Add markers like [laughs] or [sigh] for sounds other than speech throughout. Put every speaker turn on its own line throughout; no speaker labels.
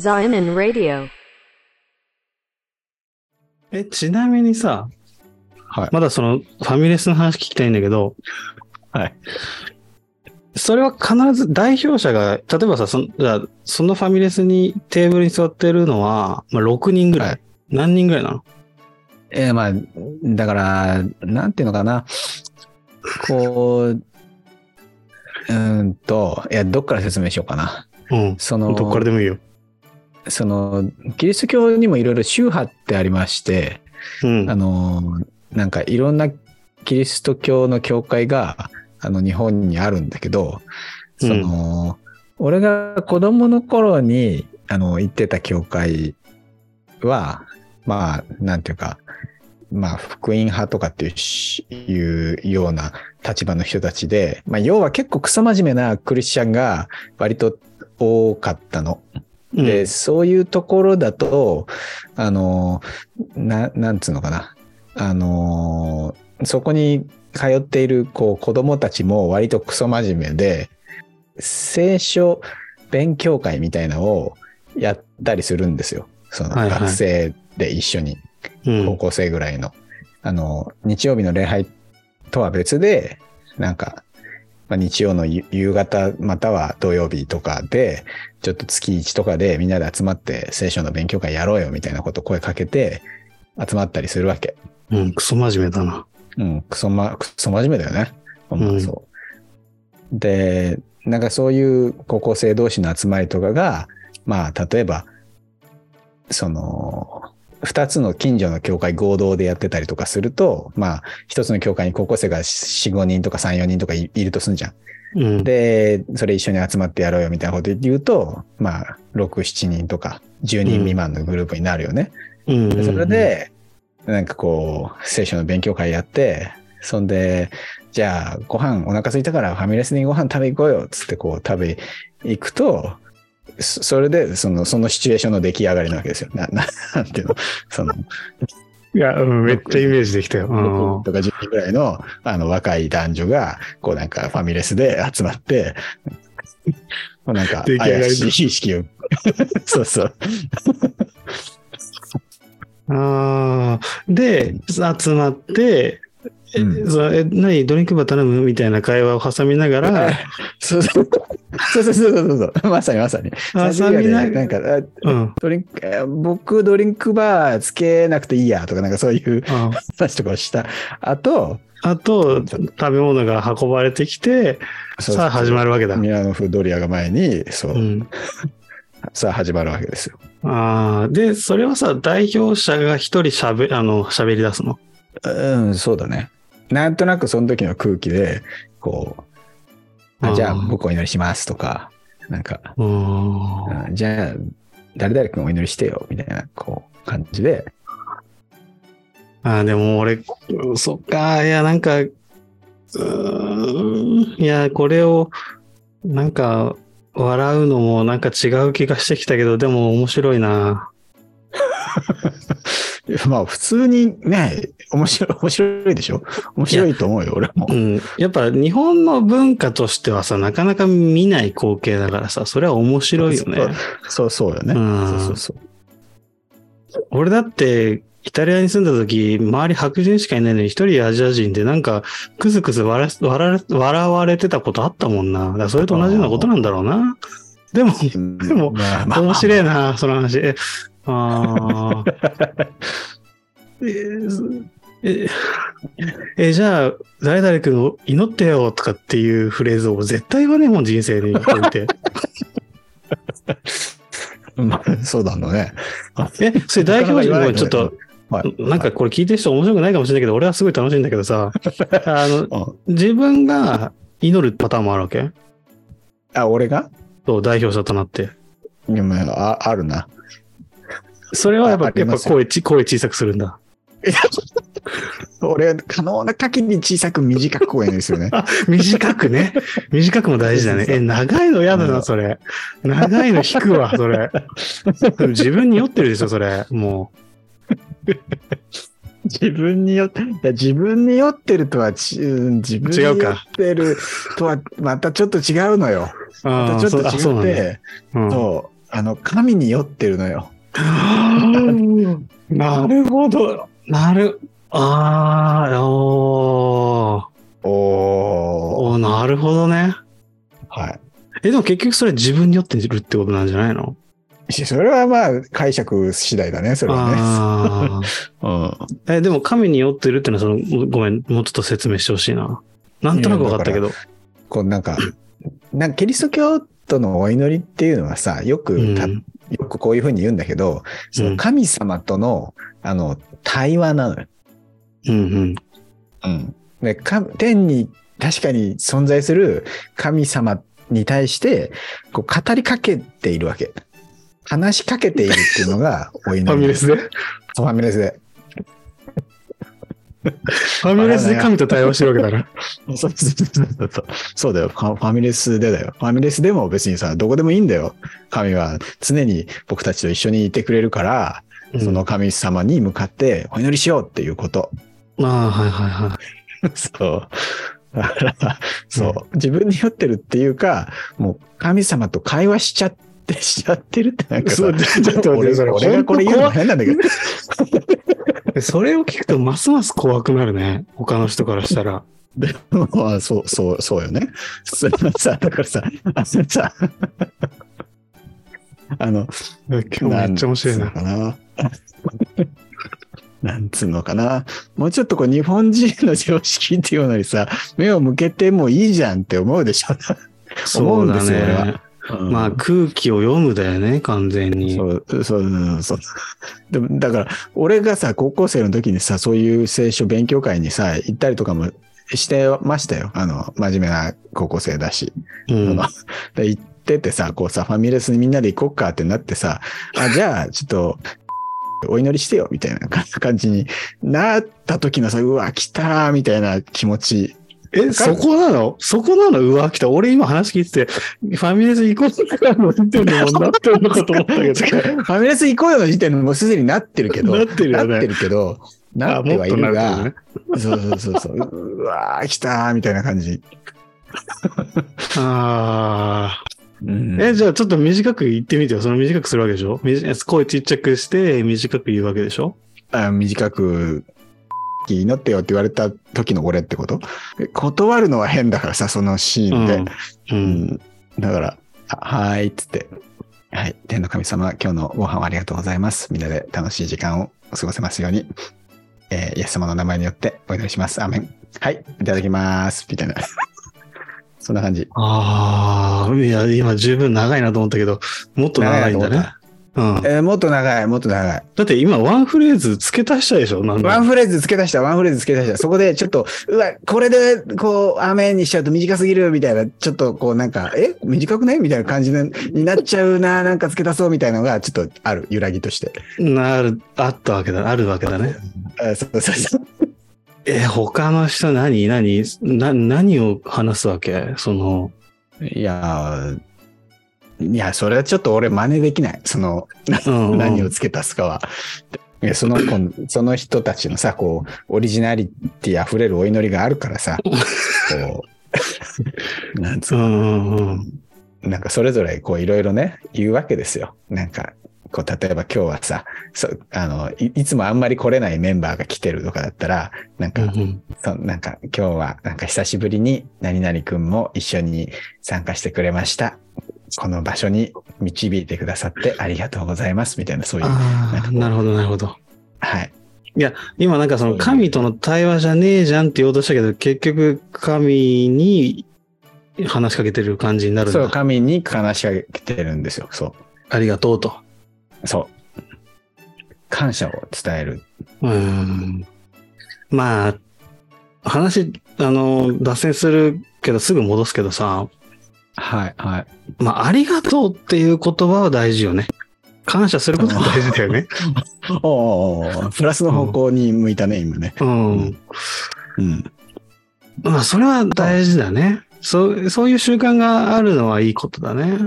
Zion Radio.
え、ちなみにさ、
はい。
まだそのファミレスの話聞きたいんだけど、
はい。
それは必ず代表者が、例えばさ、そのじゃあそのファミレスにテーブルに座ってるのは、まあ、6人ぐらい。
はい
何人ぐらいなの？
えーまあ、だから、なんていうのかな。こう、うーんと、いや、どっから説明しようかな。
うん。
その、
どっからでもいいよ。
その、キリスト教にもいろいろ宗派ってありまして、
うん。
あの、なんかいろんなキリスト教の教会が、あの、日本にあるんだけど、その、俺が子供の頃に、あの、行ってた教会は、まあ、なんていうか、まあ、福音派とかっていうしいうような立場の人たちで、まあ、要は結構クソ真面目なクリスチャンが割と多かったの。
うん
で、そういうところだと、あの、な、なんつうのかな。あの、そこに通っているこう子供たちも割とクソ真面目で、聖書勉強会みたいなのをやったりするんですよ。その
はいはい
学生で一緒に、
うん
高校生ぐらいの。あの、日曜日の礼拝とは別で、なんか、まあ、日曜の夕夕方または土曜日とかで、ちょっと月1とかでみんなで集まって聖書の勉強会やろうよみたいなことを声かけて集まったりするわけ。
うん、クソ真面目だな。
うん、クソま、クソ真面目だよね。ほんま
うん
そう。で、なんかそういう高校生同士の集まりとかが、まあ、例えば、その、二つの近所の教会合同でやってたりとかすると、まあ、一つの教会に高校生が4、5人とか3、4人とかいいるとすんじゃん。
うん。
で、それ一緒に集まってやろうよみたいなこと言うと、まあ、6、7人とか10人未満のグループになるよね。
うん、
でそれで、なんかこう、聖書の勉強会やって、そんで、じゃあ、ご飯お腹空いたからファミレスにご飯食べ行こうよ、つってこう食べ行くと、そそれで、その、そのシチュエーションの出来上がりなわけですよ。な、な [laughs] なんていうの、その、
いや、うんめっちゃイメージできたよ。
6人とか10人ぐらいの、あの、若い男女が、こうなんかファミレスで集まって、なんか、怪しい意識を、[laughs] そうそう。
あ。で、集まって、え
うん
そえ何ドリンクバー頼むみたいな会話を挟みながら、[laughs]
そうそう。そうそうそうそうそう。まさにまさに。
挟みなが
なんか、あ
うん。
ドリンク、えー僕ドリンクバーつけなくていいやとか、なんかそういう
あ
話とかをした後、
あと、食べ物が運ばれてきて、さあ始まるわけだ。
ミラノ風ドリアが前に、そう、
うん。
さあ始まるわけですよ。
ああ、で、それはさ、代表者が一人しゃべ、あの、喋り出すの？
うん、そうだね。なんとなくその時の空気で、こう、あじゃあ僕お祈りしますとか、なんか、じゃあ誰々君お祈りしてよ、みたいな、こう、感じで、
ああ、でも俺、そっか、いや、なんか、いや、これを、なんか、笑うのもなんか違う気がしてきたけど、でも面白いな。[laughs] [laughs]
まあ普通にね、面白い、面白いでしょ？面白いと思うよ、俺も
う。ん。やっぱ日本の文化としてはさ、なかなか見ない光景だからさ、それは面白いよね。
そうそうよね。
うん
そうそうそう。
俺だって、イタリアに住んだ時、周り白人しかいないのに一人アジア人でなんか、クスクス笑われてたことあったもんな。それと同じようなことなんだろうな。でも、
で
も面白いな、その話。えあ [laughs] ーえええ、じゃあ、誰々君を祈ってよとかっていうフレーズを絶対言わねえもん、人生において。[laughs]
まあ、そうだろうね。
え、それ代表人もちょっと、
はい、
なんかこれ聞いてる人面白くないかもしれないけど、俺はすごい楽しいんだけどさ、[laughs] あの、
うん
自分が祈るパターンもあるわけ？
あ、俺が？
そう、代表者となって。
いやまあああるな。
それはやっぱ、やっぱ声ち、声小さくするんだ。[laughs]
俺、可能な限り小さく短く声ですよね。[laughs]
あ、短くね。短くも大事だね。え、長いの嫌だな、それ。長いの引くわ、それ。自分に酔ってるでしょ、それ。も [laughs]
自分によって、いや自分に酔ってるとはち、うん自分に酔ってるとはまたちょっと違うのよ。
う。
またちょっと
そうあそうなんだ
違って、
うん
そう、あの、神に酔ってるのよ。
なるほど。なる。ああ、おー
お
おーなるほどね。
はい。
え、でも結局それ自分に酔ってるってことなんじゃないの？
それはまあ、解釈次第だね、それはね。
あ
うん。
あ。え、でも神に酔ってるってのはその、ごめん、もうちょっと説明してほしいな。なんとなく分かったけど。
こうなんか、なんかキリスト教徒のお祈りっていうのはさ、よくた、
うん
よくこういうふうに言うんだけど、その神様との、あの、対話なのよ。
うんうん。
うん。で、か天に確かに存在する神様に対して、こう語りかけているわけ。話しかけているっていうのがお祈り。
ファミレスで？
ファミレスで。[laughs]
ファミレスで神と対話してるわけだな。[laughs]
そうそうだよ。ファファミレスでだよ。ファミレスでも別にさ、どこでもいいんだよ。神は常に僕たちと一緒にいてくれるから、その神様に向かってお祈りしようっていうこと。
うん。ああ、はいはいはい。[laughs]
そう。だから、そう。自分に酔ってるっていうか、もう神様と会話しちゃって、しちゃってるってなんかさ
そうちょっと
俺俺がこれ言うの変なんだけど。
それを聞くとますます怖くなるね。他の人からしたら。[laughs]
でもまあ、そう、そう、そうよね。さ、だからさ、あのさ、[laughs] あの、
今日めっちゃ面白いな。
なんつうのかな。なんつうのかな。もうちょっとこう日本人の常識っていうのにさ、目を向けてもいいじゃんって思うでしょ。思うんですよ、俺は。うん
まあ空気を読むだよね、完全に。
そう、そう、そう。でも、だから、俺がさ、高校生の時にさ、そういう聖書勉強会にさ、行ったりとかもしてましたよ。あの、真面目な高校生だし。
うん
行っててさ、こうさ、ファミレスにみんなで行こっかってなってさ、あ、じゃあ、ちょっと、お祈りしてよ、みたいな感じになった時のさ、うわ、来たー、みたいな気持ち。
え、そこなの？そこなの？うわ、来た。俺今話聞いてて、ファミレス行こうかの時点でもうなってるのかと思ったけど。[laughs]
ファミレス行こうよの時点でもうすでになってるけど、
なってるよね
なってるけど、なってはいる
あ
が、
もっ
そうそうそうそう、うわー、来たー、みたいな感じ。[laughs]
あ
うん
あ。え、じゃあちょっと短く言ってみてよ。その短くするわけでしょ？声ちっちゃくして短く言うわけでしょ？
あ短く、祈ってよって言われた時の俺ってこと？断るのは変だからさ、そのシーンで。
う。
うんん。だから、あはーいっつって。はい。天の神様、今日のご飯をありがとうございます。みんなで楽しい時間を過ごせますように。えーイエス様の名前によってお祈りします。アーメン。はい。いただきます。みたいな。そんな感じ。
ああ、いや、今十分長いなと思ったけど、もっと長いんだね。うん。
えーもっと長い、もっと長い。
だって今ワンフレーズ付け足したでしょ？なんだ
ワンフレーズ付け出した、ワンフレーズ付け出した。そこでちょっと、うわ、これで、こう、アーメンにしちゃうと短すぎるみたいな、ちょっとこうなんか、え？短くねみたいな感じにになっちゃうな、なんか付け足そうみたいなのが、ちょっとある、揺らぎとして。
なる、あったわけだ、あるわけだね。
あそうそうそう。
え、他の人何？何？な、何を話すわけ？その、
いやー、いや、それはちょっと俺真似できない。その、
うんうん
何を付け足すかは。その子、その人たちのさ、こう、オリジナリティ溢れるお祈りがあるからさ、[laughs] こう、[laughs] なんつうの。なんかそれぞれこういろいろね、言うわけですよ。なんか、こう、例えば今日はさ、そあのい、いつもあんまり来れないメンバーが来てるとかだったら、なんか、
うん
そなんか今日はなんか久しぶりに何々くんも一緒に参加してくれました。この場所に導いてくださってありがとうございます。みたいな、そういう。
なるほど、なるほど。
はい。
今なんかその神との対話じゃねえじゃんって言おうとしたけど、結局神に話しかけてる感じになるん
そう、
だ。
神に話しかけてるんですよ。そ
ありがとうと。
う。そう。感謝を伝える。
うん。まあ、話、あの、脱線するけどすぐ戻すけどさ、
はい、はい。
まあ、ありがとうっていう言葉は大事よね。感謝することは大事だよね。[laughs]
おープラスの方向に向いたね、今ね。
うん。
うん。
まあ、それは大事だね。そう、そういう習慣があるのはいいことだね。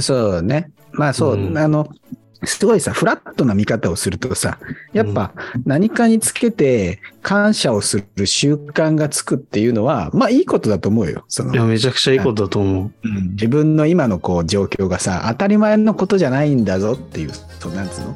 そうね。まあそう、
うん
あの、すごいさ、フラットな見方をするとさ、やっぱ何かにつけて感謝をする習慣がつくっていうのは、まあいいことだと思うよ。その
いや、めちゃくちゃいいことだと思う。
うん自分の今のこう状況がさ、当たり前のことじゃないんだぞっていう、そうなんつうの？